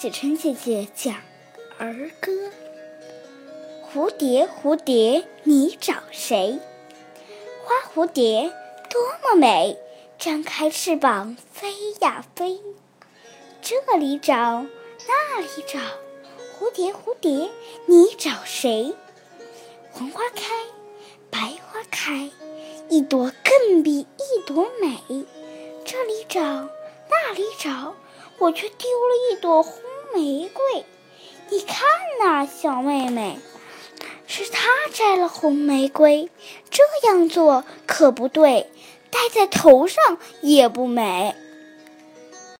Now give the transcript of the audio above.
子晨姐姐讲儿歌：蝴蝶，蝴蝶，你找谁？花蝴蝶多么美，张开翅膀飞呀飞。这里找，那里找，蝴蝶，蝴蝶，你找谁？黄花开，白花开，一朵更比一朵美。这里找，那里找，我却丢了一朵红。玫瑰，你看呐，小妹妹，是她摘了红玫瑰，这样做可不对，戴在头上也不美。